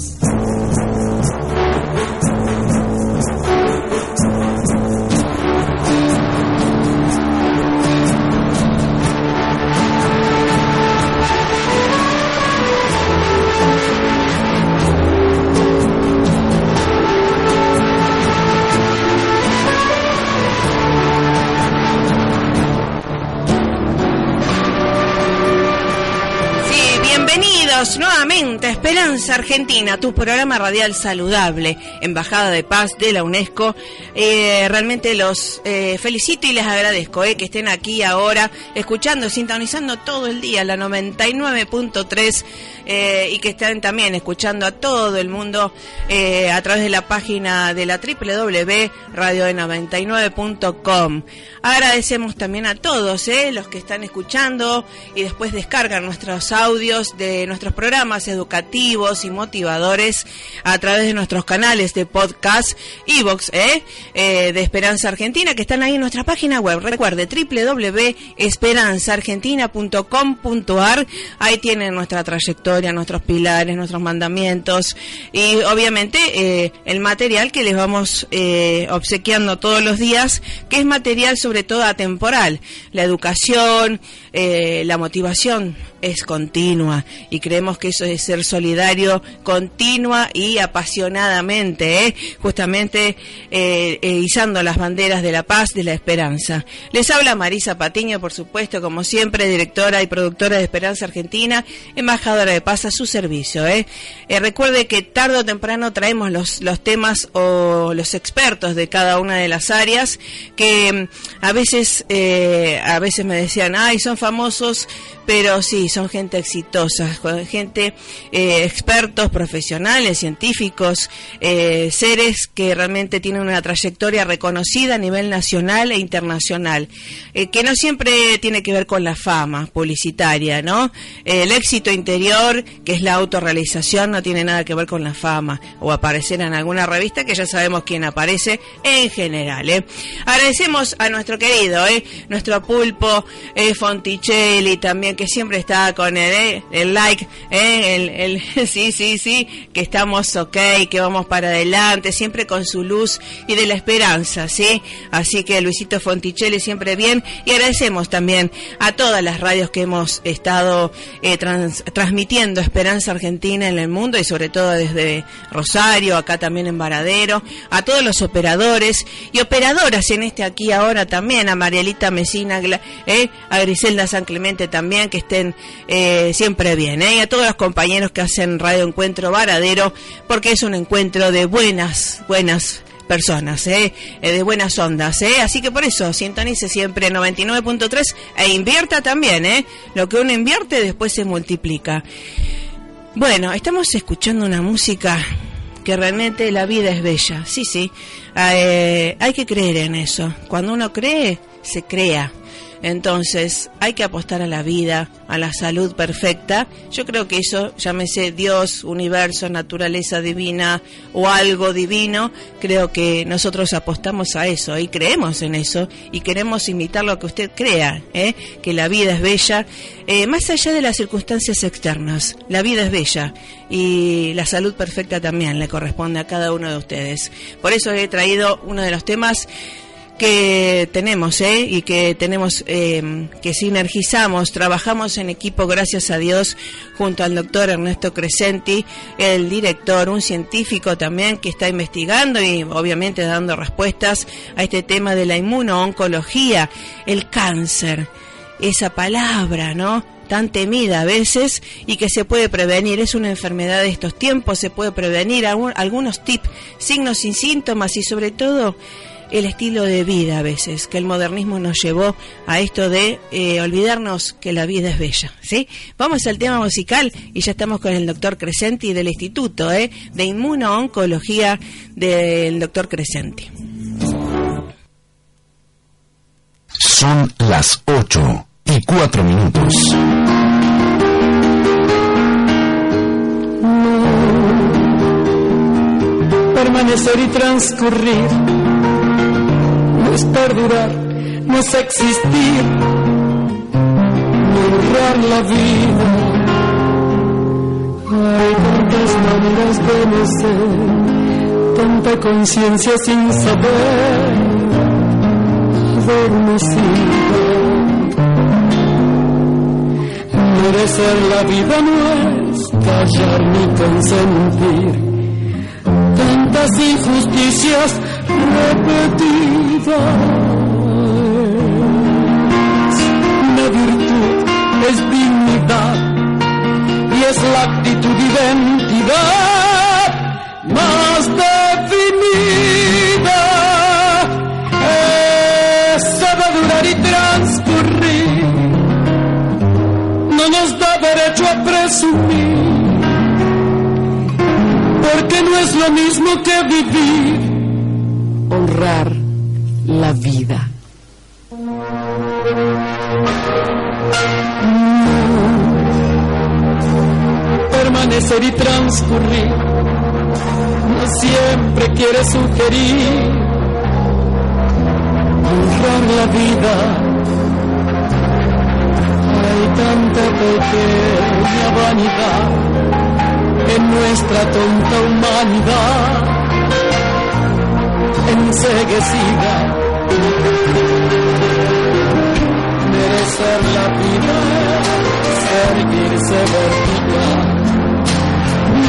Thank you. Nuevamente Esperanza Argentina, tu programa radial saludable, Embajada de Paz de la UNESCO. Eh, realmente los eh, felicito y les agradezco eh, que estén aquí ahora escuchando, sintonizando todo el día la 99.3 y que estén también escuchando a todo el mundo a través de la página de la www.radio99.com. Agradecemos también a todos los que están escuchando y después descargan nuestros audios de nuestros programas educativos y motivadores a través de nuestros canales de podcast, Evox, ¿eh? ¿eh? de Esperanza Argentina, que están ahí en nuestra página web. Recuerde, www.esperanzaargentina.com.ar. Ahí tienen nuestra trayectoria, nuestros pilares, nuestros mandamientos y obviamente eh, el material que les vamos eh, obsequiando todos los días, que es material sobre todo atemporal. La educación, la motivación es continua y creemos que eso es ser solidario continua y apasionadamente, ¿eh? justamente eh, eh, izando las banderas de la paz, de la esperanza. Les habla Marisa Patiño, por supuesto, como siempre, directora y productora de Esperanza Argentina, embajadora de paz a su servicio. recuerde que tarde o temprano traemos los, los temas o los expertos de cada una de las áreas que mm, a veces, a veces me decían, ay, son famosos, pero sí, son gente exitosa, gente, eh, expertos, profesionales, científicos, eh, seres que realmente tienen una trayectoria reconocida a nivel nacional e internacional, eh, que no siempre tiene que ver con la fama publicitaria, ¿no? el éxito interior, que es la autorrealización, no tiene nada que ver con la fama o aparecer en alguna revista, que ya sabemos quién aparece en general. Agradecemos a nuestro querido, nuestro pulpo Fonticelli, también que siempre está con el, el like, ¿eh? el, el, sí, sí, sí, que estamos ok, que vamos para adelante, siempre con su luz y de la esperanza, ¿sí? Así que Luisito Fonticelli siempre bien y agradecemos también a todas las radios que hemos estado eh, transmitiendo Esperanza Argentina en el mundo y sobre todo desde Rosario, acá también en Varadero, a todos los operadores y operadoras en este aquí ahora también, a Marielita Mesina, eh, a Griselda San Clemente también, que estén eh, siempre bien, ¿eh? y a todos los compañeros que hacen Radio Encuentro Varadero, porque es un encuentro de buenas, buenas personas, ¿eh? ¿eh? de buenas ondas, ¿eh? así que por eso sintonice siempre 99.3 e invierta también, ¿eh? lo que uno invierte después se multiplica. Bueno, estamos escuchando una música que realmente la vida es bella, sí, sí, eh, hay que creer en eso, cuando uno cree, se crea. Entonces, hay que apostar a la vida, a la salud perfecta. Yo creo que eso, llámese Dios, universo, naturaleza divina o algo divino, creo que nosotros apostamos a eso y creemos en eso y queremos imitar lo que usted crea, ¿eh? que la vida es bella, eh, más allá de las circunstancias externas. La vida es bella y la salud perfecta también le corresponde a cada uno de ustedes. Por eso he traído uno de los temas que tenemos ¿eh? y que tenemos eh, que sinergizamos, trabajamos en equipo, gracias a Dios, junto al doctor Ernesto Crescenti, el director, un científico también que está investigando y obviamente dando respuestas a este tema de la inmunooncología, el cáncer, esa palabra, ¿no? tan temida a veces y que se puede prevenir. Es una enfermedad de estos tiempos, se puede prevenir algunos tips, signos y síntomas y sobre todo el estilo de vida a veces, que el modernismo nos llevó a esto de eh, olvidarnos que la vida es bella, ¿sí? Vamos al tema musical y ya estamos con el doctor Crescenti del Instituto ¿eh? de Inmunooncología del doctor Crescenti. Son las 8 y 4 minutos. permanecer y transcurrir. No es perdurar, no es existir, no honrar la vida. Hay tantas maneras de no ser, tanta conciencia sin saber, adormecida. Merecer la vida no es callar ni consentir tantas injusticias repetidas. La virtud es dignidad y es la actitud identidad más definida. Esa va a durar y transcurrir, no nos da derecho a presumir porque no es lo mismo que vivir, honrar la vida. Permanecer y transcurrir, no siempre quiere sugerir, honrar la vida. Hay tanta pequeña vanidad en nuestra tonta humanidad enseguecida. Merecer la vida, servirse vertical,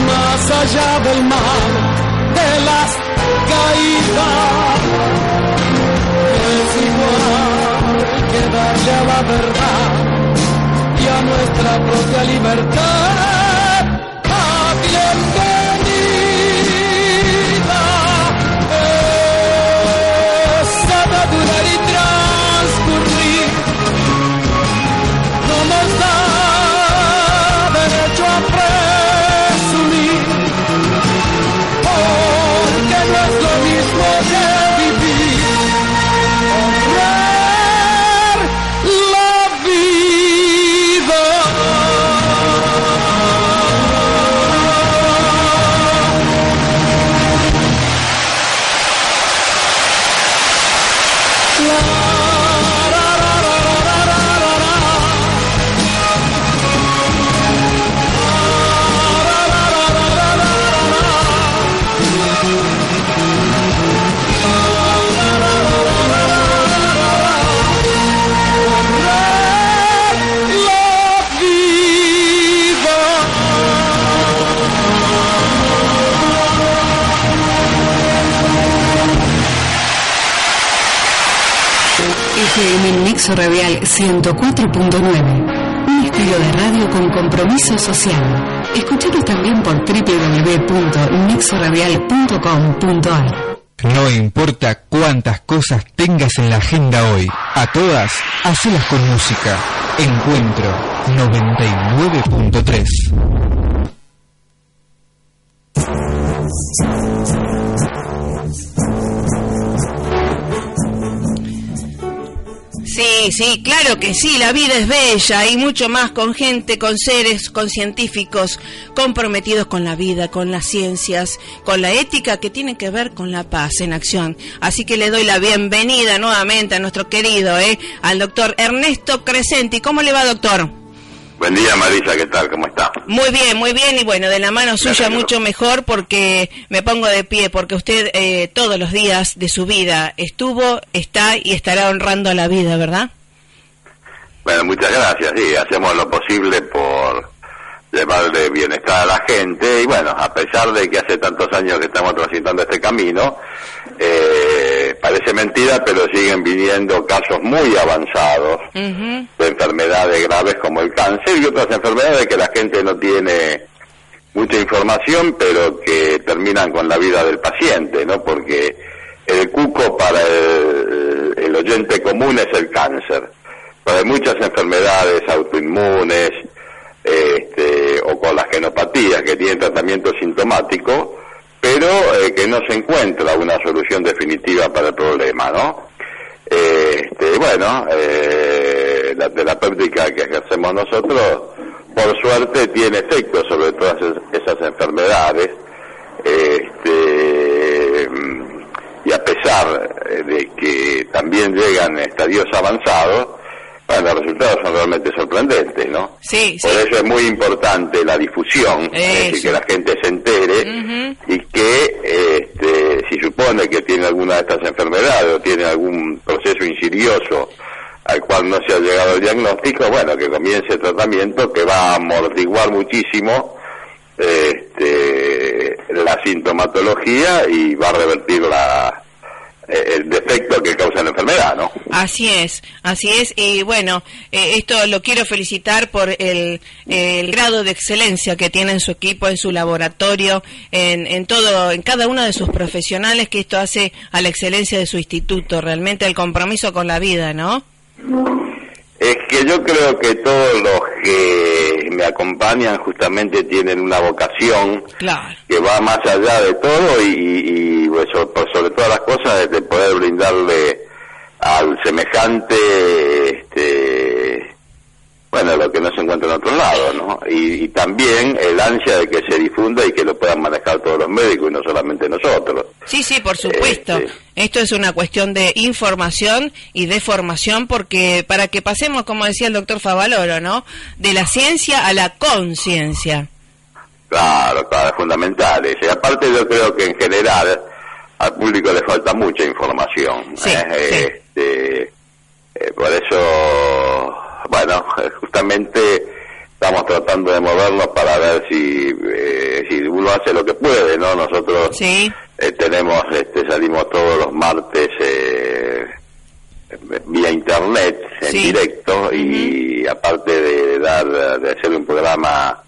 más allá del mal, de las caídas. Es igual que darle a la verdad y a nuestra propia libertad Nexo Radial 104.9. Un estilo de radio con compromiso social. Escúchanos también por www.nexoradial.com.ar. No importa cuántas cosas tengas en la agenda hoy, a todas, hacelas con música. Encuentro 99.3. Sí, sí, claro que sí, la vida es bella y mucho más con gente, con seres, con científicos comprometidos con la vida, con las ciencias, con la ética que tiene que ver con la paz en acción. Así que le doy la bienvenida nuevamente a nuestro querido, eh, al doctor Ernesto Crescenti. ¿Cómo le va, doctor? Buen día, Marisa, ¿qué tal? ¿Cómo está? Muy bien, muy bien, y bueno, de la mano suya mucho mejor porque me pongo de pie, porque usted eh, todos los días de su vida estuvo, está y estará honrando a la vida, ¿verdad? Bueno, muchas gracias, sí, hacemos lo posible por llevarle bienestar a la gente y bueno, a pesar de que hace tantos años que estamos transitando este camino, eh, parece mentira, pero siguen viniendo casos muy avanzados de enfermedades graves como el cáncer y otras enfermedades que la gente no tiene mucha información, pero que terminan con la vida del paciente, ¿no? Porque el cuco para el, el oyente común es el cáncer. Pero hay muchas enfermedades autoinmunes este, o con las genopatías que tienen tratamiento sintomático, pero eh, que no se encuentra una solución definitiva para el problema, ¿no? Este, bueno, eh, la terapéutica que ejercemos nosotros, por suerte, tiene efecto sobre todas esas enfermedades. Este, y a pesar de que también llegan estadios avanzados, bueno, los resultados son realmente sorprendentes, ¿no? Sí, Por eso es muy importante la difusión, es decir, que la gente se entere y que este, si supone que tiene alguna de estas enfermedades o tiene algún proceso insidioso al cual no se ha llegado el diagnóstico, bueno, que comience el tratamiento que va a amortiguar muchísimo este, la sintomatología y va a revertir la, el defecto que causa la enfermedad, ¿no? Así es, así es. Y bueno, eh, esto lo quiero felicitar por el, el, grado de excelencia que tiene en su equipo, en su laboratorio, en, en todo, en cada uno de sus profesionales, que esto hace a la excelencia de su instituto, realmente el compromiso con la vida, ¿no? Es que yo creo que todos los que me acompañan justamente tienen una vocación Claro. que va más allá de todo y, y, pues, por sobre todas las cosas de poder brindarle al semejante este bueno lo que no se encuentra en otro lado no y, y también el ansia de que se difunda y que lo puedan manejar todos los médicos y no solamente nosotros Sí, sí, por supuesto. Este. Esto es una cuestión de información y de formación porque para que pasemos, como decía el doctor Favaloro, ¿no? De la ciencia a la conciencia. Claro, claro, es fundamental. Y aparte yo creo que en general al público le falta mucha información. Sí, ¿eh? sí. Este, eh, por eso, bueno, justamente estamos tratando de movernos para ver si, eh, si uno hace lo que puede, ¿no? Nosotros Sí, eh, tenemos, este, salimos todos los martes eh, vía internet en Sí. directo y aparte de dar, de hacer un programa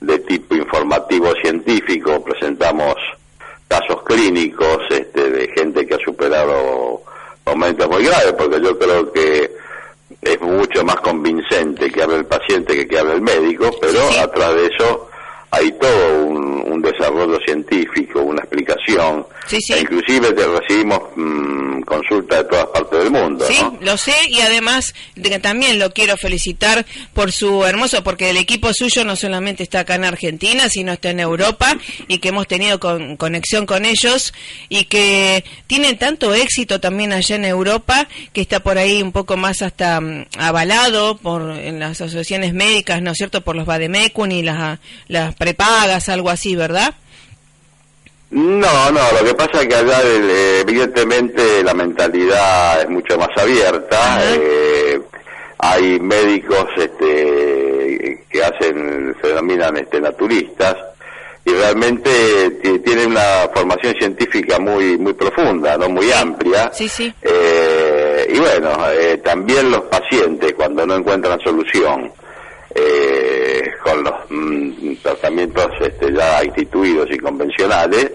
de tipo informativo científico, presentamos casos clínicos este, de gente que ha superado momentos muy graves, porque yo creo que es mucho más convincente que hable el paciente que que hable el médico, pero atrás de eso hay todo un, un desarrollo científico, una explicación. Sí, sí. E inclusive te recibimos mm, consultas de todas partes del mundo, sí, ¿no? lo sé y además de también lo quiero felicitar por su hermoso, porque el equipo suyo no solamente está acá en Argentina, sino está en Europa y que hemos tenido con- conexión con ellos y que tienen tanto éxito también allá en Europa que está por ahí un poco más hasta mm, avalado por en las asociaciones médicas, ¿no es cierto? Por los Bademecum y las, las prepagas, algo así, ¿verdad? No, no, lo que pasa es que allá eh, evidentemente la mentalidad es mucho más abierta. Eh, hay médicos este, que hacen, se denominan este, naturistas y realmente ti- tienen una formación científica muy muy profunda, no muy amplia. Sí, sí. Eh, y bueno, eh, también los pacientes cuando no encuentran solución eh, con los mm, tratamientos este, ya instituidos y convencionales,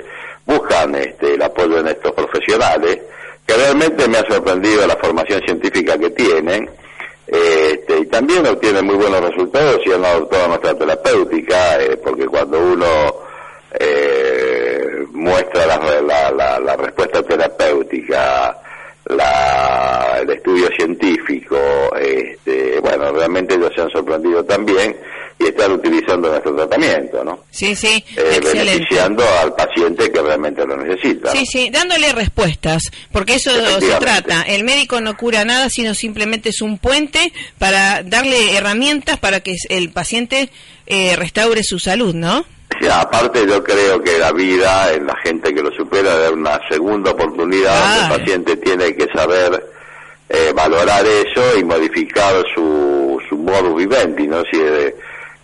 buscan este, el apoyo en estos profesionales, que realmente me ha sorprendido la formación científica que tienen, este, y también obtienen muy buenos resultados y han adoptado nuestra terapéutica, eh, porque cuando uno eh, muestra la, la, la- la respuesta terapéutica, la, el estudio científico, este, bueno, realmente ellos se han sorprendido también y están utilizando nuestro tratamiento, ¿no? Sí, sí, Eh, beneficiando al paciente que realmente lo necesita. ¿no? Sí, sí, dándole respuestas, porque eso se trata. El médico no cura nada, sino simplemente es un puente para darle herramientas para que el paciente eh, restaure su salud, ¿no? Sí, aparte yo creo que la vida en la gente que lo supera da una segunda oportunidad donde el paciente tiene que saber eh, valorar eso y modificar su, su modus vivendi, ¿no? Si, eh,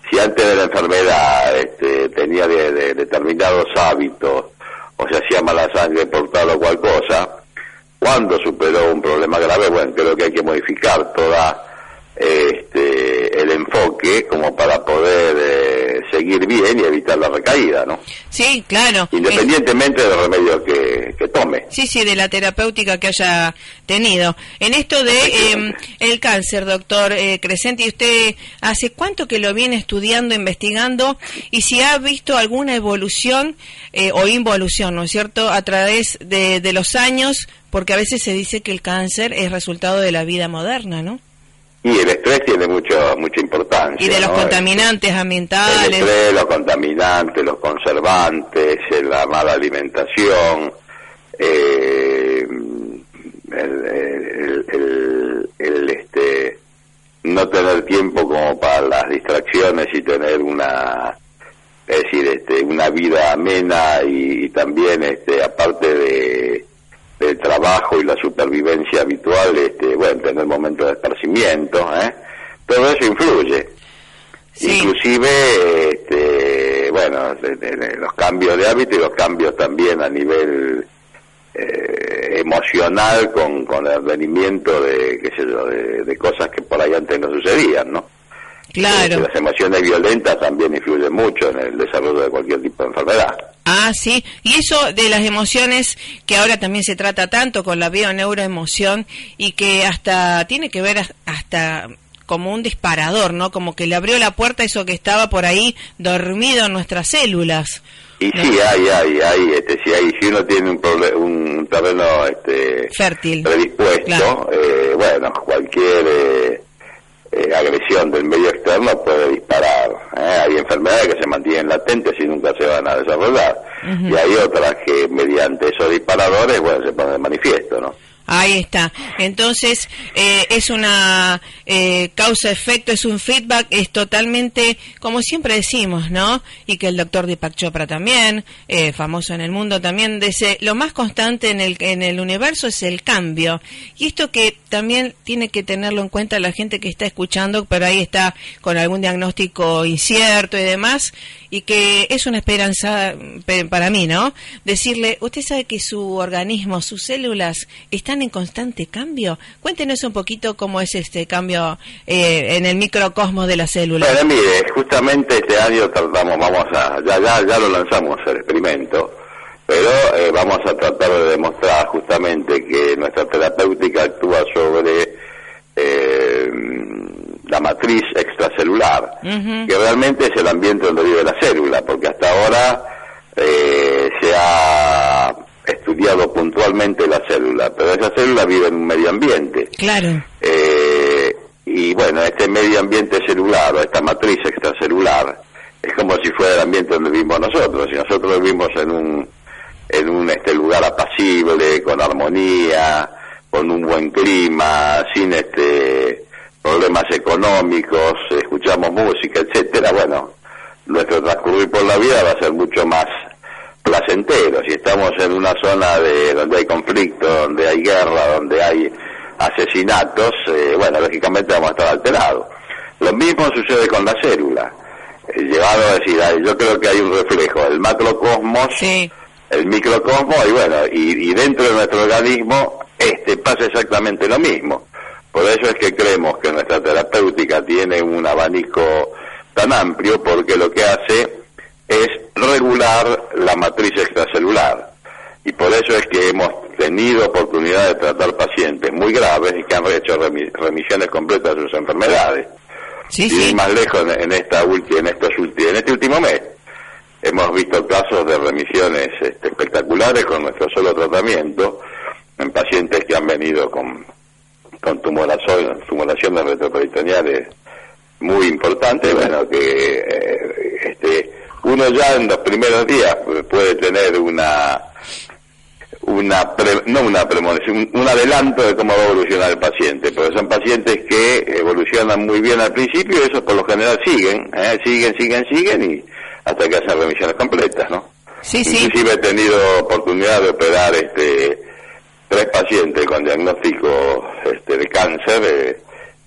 si antes de la enfermedad este, tenía de, de- determinados hábitos o se hacía mala sangre por tal o cual cosa, cuando superó un problema grave, bueno, creo que hay que modificar toda este, el enfoque como para poder eh, seguir bien y evitar la recaída, ¿no? Sí, claro. Independientemente del remedio que, que tome. Sí, sí, de la terapéutica que haya tenido. En esto de eh, el cáncer, doctor eh, Crescenti, ¿usted hace cuánto que lo viene estudiando, investigando y si ha visto alguna evolución eh, o involución, ¿no es cierto?, a través de, de los años, porque a veces se dice que el cáncer es resultado de la vida moderna, ¿no? Y el estrés tiene mucho, mucha importancia. Y de los ¿no? contaminantes El ambientales. estrés, los contaminantes, los conservantes, eh, la mala alimentación, eh, el, el- el- el, este, no tener tiempo como para las distracciones y tener una, es decir, este, una vida amena y, y también, este, aparte de del trabajo y la supervivencia habitual, este, bueno, tener momentos de esparcimiento, ¿eh? todo eso influye. Sí. Inclusive, este, bueno, de- de- de los cambios de hábito y los cambios también a nivel eh, emocional con, con el venimiento de, qué sé yo, de, de cosas que por ahí antes no sucedían, ¿no? Claro. Este, las emociones violentas también influyen mucho en el desarrollo de cualquier tipo de enfermedad. Ah, sí. Y eso de las emociones, que ahora también se trata tanto con la bioneuroemoción y que hasta tiene que ver as- hasta como un disparador, ¿no? Como que le abrió la puerta a eso que estaba por ahí dormido en nuestras células. Y ¿no? sí, hay, hay, hay, este, sí, hay, si uno tiene un, un terreno este, Fértil. predispuesto, Claro. eh, bueno, cualquier eh, eh, agresión del medio externo puede disparar. ¿eh? Hay enfermedades que se mantienen latentes y nunca se van a desarrollar. Y hay otras que mediante esos disparadores, bueno, se ponen de manifiesto, ¿no? Ahí está. Entonces, eh, es una eh, causa-efecto, es un feedback, es totalmente, como siempre decimos, ¿no? Y que el doctor Deepak Chopra también, eh, famoso en el mundo también, dice, lo más constante en el, en el universo es el cambio. Y esto que también tiene que tenerlo en cuenta la gente que está escuchando, pero ahí está con algún diagnóstico incierto y demás, y que es una esperanza pe- para mí, ¿no? Decirle, usted sabe que su organismo, sus células están en constante cambio. Cuéntenos un poquito cómo es este cambio eh, en el microcosmos de la célula. Bueno, mire, justamente este año tratamos, vamos a, ya, ya, ya lo lanzamos el experimento, pero eh, vamos a tratar de demostrar justamente que nuestra terapéutica actúa sobre eh, la matriz extracelular, que realmente es el ambiente donde vive la célula, porque hasta ahora eh, se ha estudiado puntualmente la célula, pero esa célula vive en un medio ambiente. Claro. Eh, y bueno, este medio ambiente celular o esta matriz extracelular es como si fuera el ambiente donde vivimos nosotros. Si nosotros vivimos en un, en un este lugar apacible, con armonía, con un buen clima, sin este problemas económicos, escuchamos música, etcétera, bueno, nuestro transcurrir por la vida va a ser mucho más placentero. Si estamos en una zona de donde hay conflicto, donde hay guerra, donde hay asesinatos, eh, bueno, lógicamente vamos a estar alterados. Lo mismo sucede con la célula. Eh, llevado a decir, ay, yo creo que hay un reflejo del macrocosmos, Sí. el microcosmos, y bueno, y, y dentro de nuestro organismo este pasa exactamente lo mismo. Por eso es que creemos que nuestra terapéutica tiene un abanico tan amplio porque lo que hace es regular la matriz extracelular. Y por eso es que hemos tenido oportunidad de tratar pacientes muy graves y que han hecho remi- remisiones completas de sus enfermedades. Sí, Y sí. más lejos en, en esta ulti- en estos ulti- en este último mes hemos visto casos de remisiones este, espectaculares con nuestro solo tratamiento en pacientes que han venido con con tumoración, tumoraciones retroperitoneales muy importantes, bueno, que eh, este uno ya en los primeros días puede tener una una pre- no una premonición, un, adelanto de cómo va a evolucionar el paciente, porque son pacientes que evolucionan muy bien al principio y esos por lo general siguen, ¿eh? siguen, siguen, siguen y hasta que hacen remisiones completas, ¿no? Sí, sí. Inclusive he tenido oportunidad de operar este tres pacientes con diagnóstico este, de cáncer eh,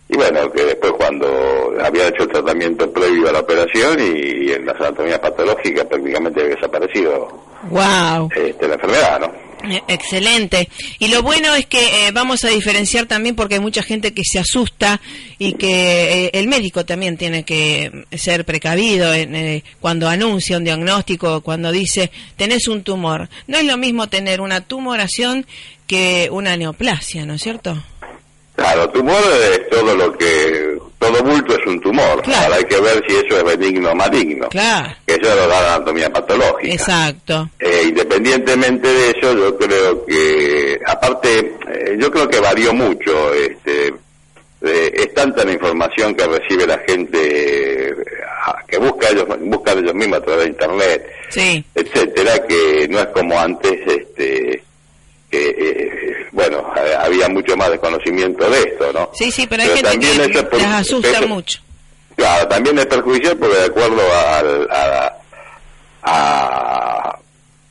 y bueno, que después cuando había hecho el tratamiento previo a la operación y, en las anatomías patológicas prácticamente había desaparecido Wow. este, la enfermedad, ¿no? Eh, Excelente. Y lo bueno es que eh, vamos a diferenciar también porque hay mucha gente que se asusta y que eh, el médico también tiene que ser precavido en, eh, cuando anuncia un diagnóstico, cuando dice tenés un tumor. No es lo mismo tener una tumoración que una neoplasia, ¿no es cierto? Claro, tumor es todo lo que, todo bulto es un tumor. Claro. Ahora hay que ver si eso es benigno o maligno. Claro. Que eso lo da la anatomía patológica. Exacto. Eh, independientemente de eso, yo creo que, aparte, eh, yo creo que varió mucho. Este, eh, es tanta la información que recibe la gente, eh, que busca ellos, buscan ellos mismos a través de internet, Sí. etcétera, que no es como antes, bueno, eh, había mucho más desconocimiento de esto, ¿no? Sí, sí, pero hay Pero gente también que les asusta mucho. Claro, también es perjudicial porque de acuerdo al- a, a,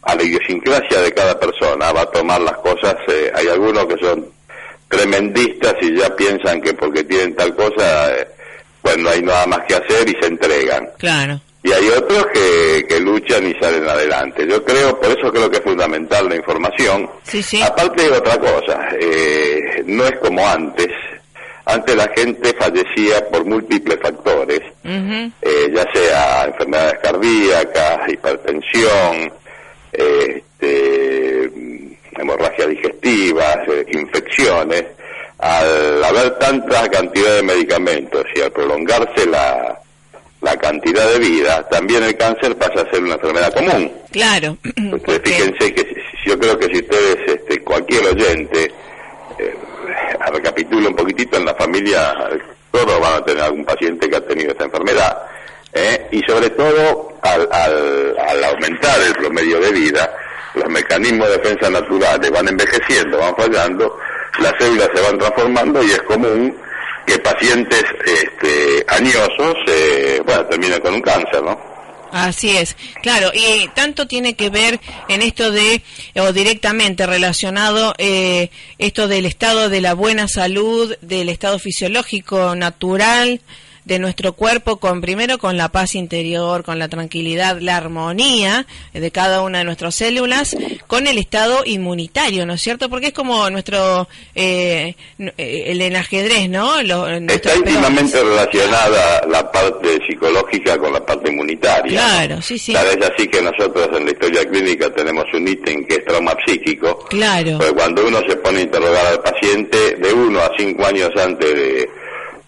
a la idiosincrasia de cada persona va a tomar las cosas, eh, hay algunos que son tremendistas y ya piensan que porque tienen tal cosa, eh, pues no hay nada más que hacer y se entregan. Claro. Y hay otros que, que luchan y salen adelante. Yo creo, por eso creo que es fundamental la información. Sí, sí. Aparte de otra cosa, eh, no es como antes. Antes la gente fallecía por múltiples factores, eh, ya sea enfermedades cardíacas, hipertensión, eh, este, hemorragias digestivas, eh, infecciones. Al haber tanta cantidad de medicamentos y al prolongarse la, la cantidad de vida, también el cáncer pasa a ser una enfermedad común. Claro. Ustedes fíjense que si- yo creo que si ustedes, este, cualquier oyente, eh, recapitula un poquitito en la familia, todos van a tener algún paciente que ha tenido esta enfermedad. ¿eh? Y sobre todo, al, al, al aumentar el promedio de vida, los mecanismos de defensa naturales van envejeciendo, van fallando, las células se van transformando y es común que pacientes este, añosos, eh, bueno, terminen con un cáncer, ¿no? Así es, claro, y tanto tiene que ver en esto de, o directamente relacionado, eh, esto del estado de la buena salud, del estado fisiológico natural de nuestro cuerpo, con primero con la paz interior, con la tranquilidad, la armonía de cada una de nuestras células, con el estado inmunitario, ¿no es cierto? Porque es como nuestro, eh, eh, el, el ajedrez, ¿no? Lo- Está íntimamente peones. relacionada la parte psicológica con la parte inmunitaria. Claro, ¿no? sí, sí. Tal vez así que nosotros en la historia clínica tenemos un ítem que es trauma psíquico. Claro. Porque cuando uno se pone a interrogar al paciente, de uno a cinco años antes de,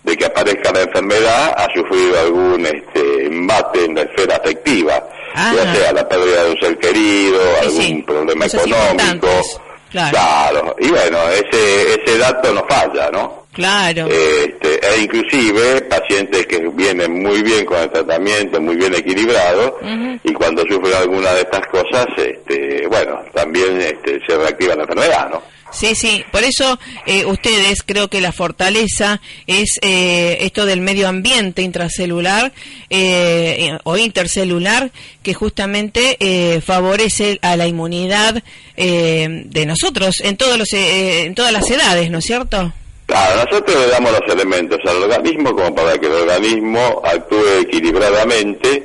de que aparezca la enfermedad, ha sufrido algún este, embate en la esfera afectiva. Ah. Ya sea la pérdida de un ser querido, Sí, algún sí. problema económico. Claro. Claro. Y bueno, ese, ese dato no falla, ¿no? Claro. Este, e inclusive pacientes que vienen muy bien con el tratamiento, muy bien equilibrados, y cuando sufren alguna de estas cosas, este, bueno, también este, se reactiva la enfermedad, ¿no? Sí, sí, por eso eh, ustedes creo que la fortaleza es eh, esto del medio ambiente intracelular eh, o intercelular que justamente eh, favorece a la inmunidad eh, de nosotros en todos los eh, en todas las edades, ¿no es cierto? Claro, nosotros le damos los elementos al organismo como para que el organismo actúe equilibradamente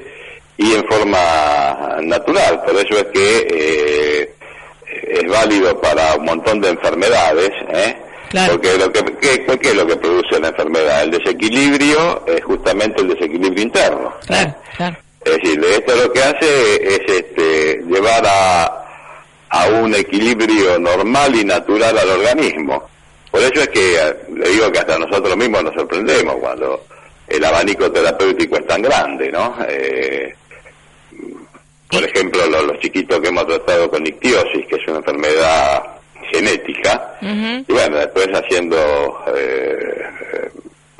y en forma natural. Por eso es que es válido para un montón de enfermedades, ¿eh? Claro. Porque lo que, ¿qué, qué es lo que produce la enfermedad? El desequilibrio es justamente el desequilibrio interno. Claro, claro. Es decir, esto lo que hace es este, llevar a, a un equilibrio normal y natural al organismo. Por eso es que eh, le digo que hasta nosotros mismos nos sorprendemos cuando el abanico terapéutico es tan grande, ¿no? Eh, por ejemplo, lo- los, chiquitos que hemos tratado con ictiosis, que es una enfermedad genética, y bueno, después haciendo, eh, eh,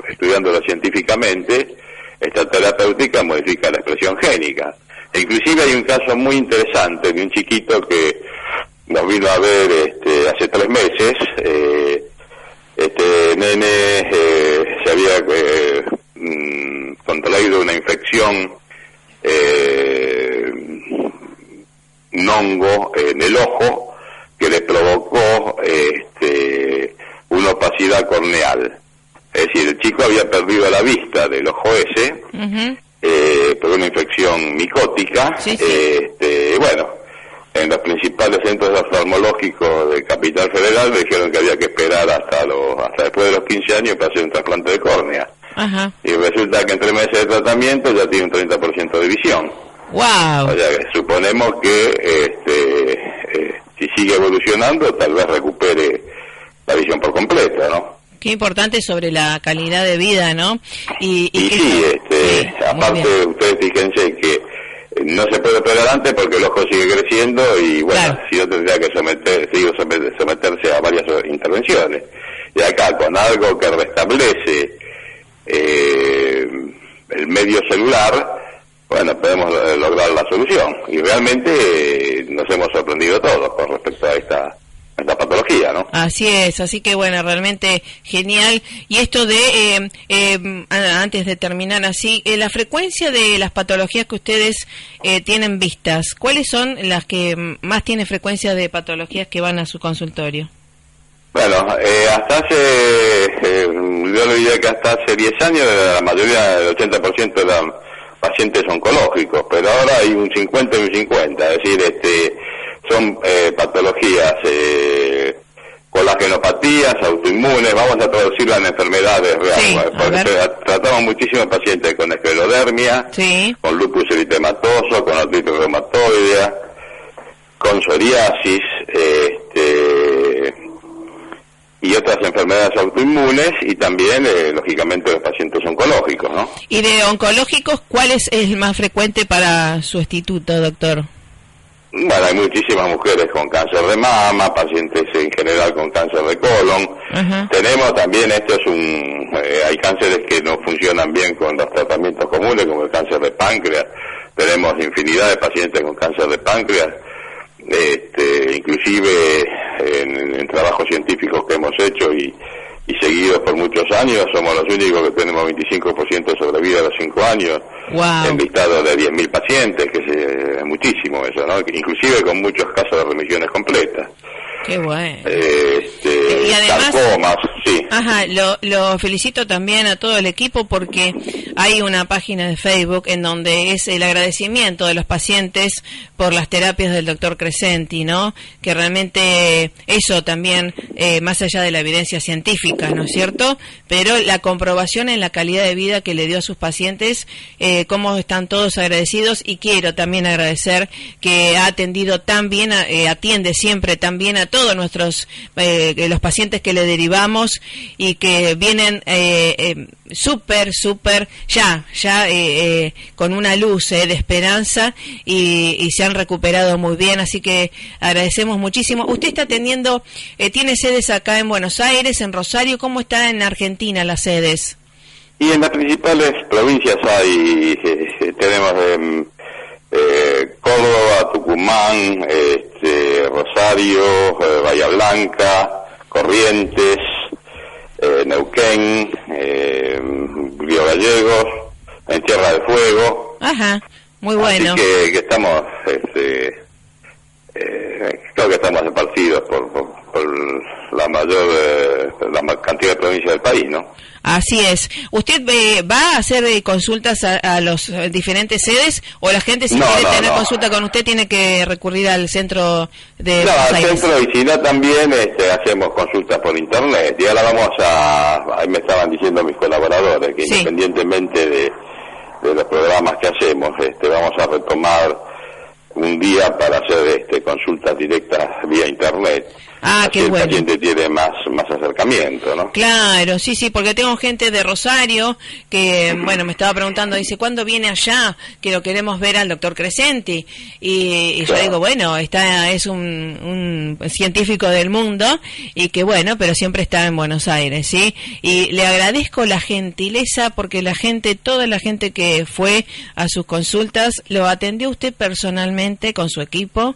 estudiándolo científicamente, esta terapéutica modifica la expresión génica. E inclusive hay un caso muy interesante de un chiquito que nos vino a ver este, hace tres meses. eh, este nene eh, se había eh, mm, contraído una infección, eh, un hongo en el ojo que le provocó este, una opacidad corneal. Es decir, el chico había perdido la vista del ojo ese eh, por una infección micótica. Sí, sí. Este, bueno, en en los principales centros oftalmológicos de Capital Federal me dijeron que había que esperar hasta los hasta después de los 15 años para hacer un trasplante de córnea. Ajá. Y resulta que en tres meses de tratamiento ya tiene un 30% de visión. Wow. O sea suponemos que este, eh, si sigue evolucionando tal vez recupere la visión por completo, ¿no? Qué importante sobre la calidad de vida, ¿no? Y, sí, este, sí, aparte ustedes fíjense que no se puede operar antes porque el ojo sigue creciendo y bueno, Claro. si yo tendría que someter, digo, someterse a varias intervenciones. Y acá con algo que restablece eh, el medio celular, bueno, podemos eh, lograr la solución. Y realmente eh, nos hemos sorprendido todos con respecto a esta, a esta patología, ¿no? Así es, así que bueno, realmente genial. Y esto de, eh, eh, a- antes de terminar así, eh, la frecuencia de las patologías que ustedes eh, tienen vistas, ¿cuáles son las que más tienen frecuencia de patologías que van a su consultorio? Bueno, eh, hasta hace, yo le diría que hasta hace 10 años la mayoría, el 80% eran pacientes oncológicos, pero ahora hay un 50 y un 50, es decir, este, son eh, patologías, eh, colagenopatías, autoinmunes, vamos a traducirlas en enfermedades reales, Sí, porque tratamos muchísimos pacientes con esclerodermia, Sí. con lupus eritematoso, con artritis reumatoidea, con psoriasis, este, y otras enfermedades autoinmunes y también, eh, lógicamente, los pacientes oncológicos, ¿no? Y de oncológicos, ¿cuál es el más frecuente para su instituto, doctor? Bueno, hay muchísimas mujeres con cáncer de mama, pacientes en general con cáncer de colon. Ajá. Tenemos también, esto es un, eh, hay cánceres que no funcionan bien con los tratamientos comunes, como el cáncer de páncreas. Tenemos infinidad de pacientes con cáncer de páncreas. Este, inclusive en, en trabajos científicos que hemos hecho y, y seguidos por muchos años, somos los únicos que tenemos 25% de sobrevida a los 5 años Wow. en listado de 10.000 pacientes, que es eh, muchísimo eso, ¿no? Inclusive con muchos casos de remisiones completas. Qué bueno. Este, Y además- sarcomas, sí. Ajá, lo, lo felicito también a todo el equipo porque hay una página de Facebook en donde es el agradecimiento de los pacientes por las terapias del doctor Crescenti, ¿no? Que realmente eso también, eh, más allá de la evidencia científica, ¿no es cierto? Pero la comprobación en la calidad de vida que le dio a sus pacientes, eh, cómo están todos agradecidos y quiero también agradecer que ha atendido tan bien, eh, atiende siempre tan bien a todos nuestros, eh, los pacientes que le derivamos y que vienen eh, eh, súper, súper, ya, ya eh, eh, con una luz de esperanza y, se han recuperado muy bien, así que agradecemos muchísimo. Usted está atendiendo, tiene sedes acá en Buenos Aires, en Rosario, ¿cómo está en Argentina las sedes? Y en las principales provincias hay, tenemos em, eh, Córdoba, Tucumán, este, Rosario, eh, Bahía Blanca, Corrientes, eh, Neuquén, eh, Río Gallegos, en Tierra del Fuego. Ajá, muy bueno. Así que, que estamos, este, eh, creo que estamos esparcidos por, por, la mayor eh, la cantidad de provincias del país, ¿no? Así es. ¿Usted eh, va a hacer eh, consultas a, a los diferentes sedes o la gente si No, quiere no, tener no. consulta con usted tiene que recurrir al centro de No, al centro y si no también este, hacemos consultas por internet y ahora vamos a, ahí me estaban diciendo mis colaboradores que Sí. independientemente de, de los programas que hacemos, este, vamos a retomar un día para hacer este, consultas directas vía internet. Ah, qué el bueno. paciente tiene más, más acercamiento, ¿no? Claro, sí, sí, porque tengo gente de Rosario que, bueno, me estaba preguntando, dice, ¿cuándo viene allá? Que lo queremos ver al doctor Crescenti. Y, y yo digo, bueno, está es un, un científico del mundo y que, bueno, pero siempre está en Buenos Aires, ¿sí? Y le agradezco la gentileza porque la gente, toda la gente que fue a sus consultas, lo atendió usted personalmente con su equipo.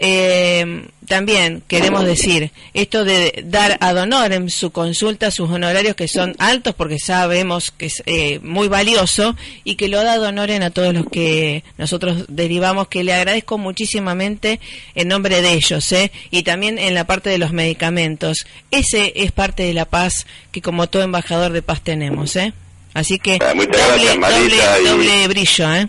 Eh, también queremos decir esto de dar ad honorem su consulta, sus honorarios que son altos porque sabemos que es eh, muy valioso y que lo da ad honorem a todos los que nosotros derivamos, que le agradezco muchísimamente en nombre de ellos ¿eh? y también en la parte de los medicamentos. Ese es parte de la paz que como todo embajador de paz tenemos. ¿eh? Así que Ah, doble, gracias, Marita, doble, y- doble brillo. ¿eh?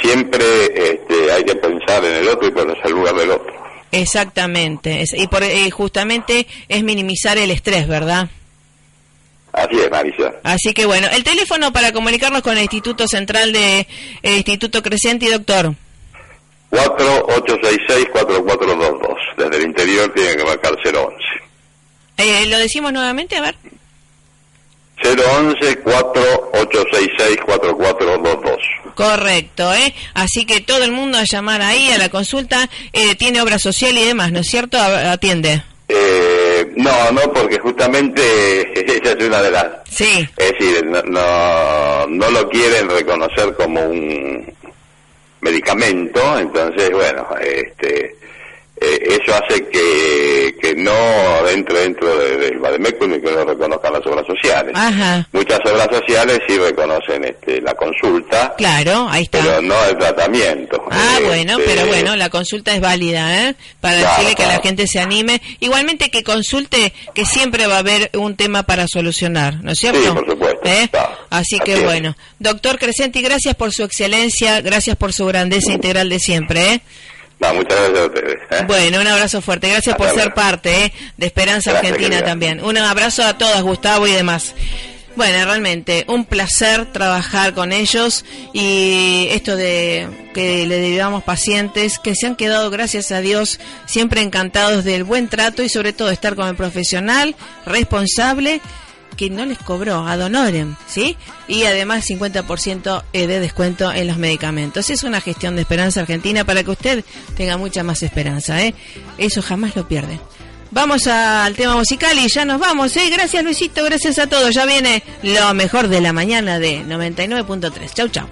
Siempre este, hay que pensar en el otro y ponerse al lugar del otro. Exactamente. Es- y por, eh, justamente es minimizar el estrés, ¿verdad? Así es, Marisa. Así que bueno, el teléfono para comunicarnos con el Instituto Central de el Instituto Crescenti, doctor. 4866-4422. Desde el interior tiene que marcar 011. Eh, ¿Lo decimos nuevamente? A ver. 011-4866-4422. Correcto, ¿eh? Así que todo el mundo a llamar ahí a la consulta. Eh, tiene obra social y demás, ¿no es cierto? A- Atiende. Eh, no, no, porque justamente esa es una de las... Sí. Es decir, no, no, no lo quieren reconocer como un medicamento, entonces, bueno, este, eh, eso hace que, que no entre dentro de- del Bademecum y que no reconozcan las obras sociales. Ajá. Muchas obras sociales sí reconocen este, la consulta, Claro, ahí está. pero no el tratamiento. Ah, Este, bueno, pero bueno, la consulta es válida, ¿eh? Para Claro, decirle que la gente se anime. Igualmente que consulte, que siempre va a haber un tema para solucionar, ¿no es cierto? Sí, por supuesto, ¿Eh? claro. Así que Así bueno. Doctor Crescenti, gracias por su excelencia, gracias por su grandeza integral de siempre, ¿eh? No, muchas gracias a ustedes. ¿eh? Bueno, un abrazo fuerte. Gracias por ser parte ¿eh? de Esperanza Gracias, Argentina querida. también. Un abrazo a todas, Gustavo y demás. Bueno, realmente un placer trabajar con ellos y esto de que le debamos pacientes que se han quedado, gracias a Dios, siempre encantados del buen trato y sobre todo estar con el profesional responsable que no les cobró honorem, ¿sí? Y además 50% eh, de descuento en los medicamentos. Es una gestión de Esperanza Argentina para que usted tenga mucha más esperanza, ¿eh? Eso jamás lo pierde. Vamos al tema musical y ya nos vamos, ¿eh? Gracias Luisito, gracias a todos. Ya viene lo mejor de la mañana de 99.3. Chau, chau.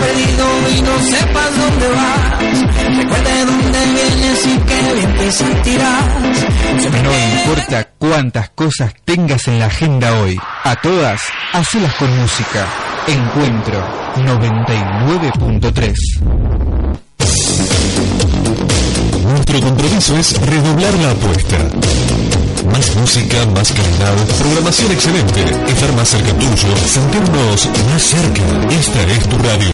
Perdido y no sepas dónde vas, recuerda de dónde vienes y qué bien te sentirás. No importa cuántas cosas tengas en la agenda hoy, a todas, hacelas con música. Encuentro 99.3. Nuestro compromiso es redoblar la apuesta. Más música, más calidad, programación excelente, estar más cerca tuyo, sentirnos más cerca. Esta es tu radio.